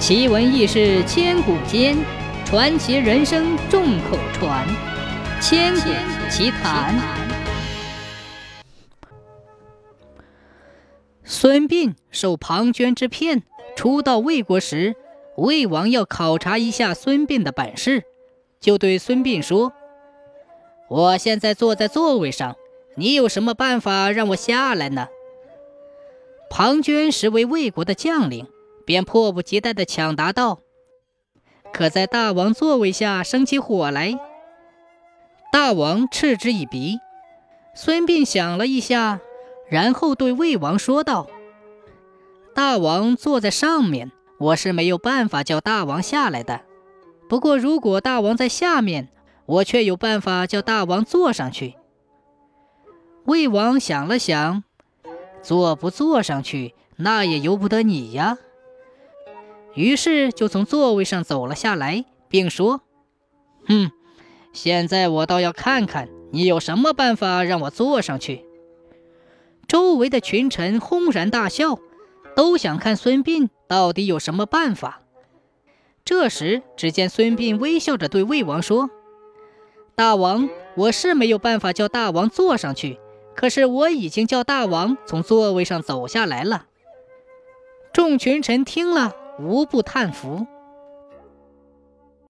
奇闻异事千古间，传奇人生众口传。千古奇谈。孙膑受庞涓之骗，初到魏国时，魏王要考察一下孙膑的本事，就对孙膑说：“我现在坐在座位上，你有什么办法让我下来呢？”庞涓实为魏国的将领，便迫不及待地抢答道：“可在大王座位下生起火来。”大王嗤之以鼻。孙膑想了一下，然后对魏王说道：“大王坐在上面，我是没有办法叫大王下来的。不过，如果大王在下面，我却有办法叫大王坐上去。”魏王想了想。坐不坐上去，那也由不得你呀。于是就从座位上走了下来，并说：“哼，现在我倒要看看你有什么办法让我坐上去。”周围的群臣轰然大笑，都想看孙膑到底有什么办法。这时，只见孙膑微笑着对魏王说：“大王，我是没有办法叫大王坐上去。”可是我已经叫大王从座位上走下来了。众群臣听了，无不叹服。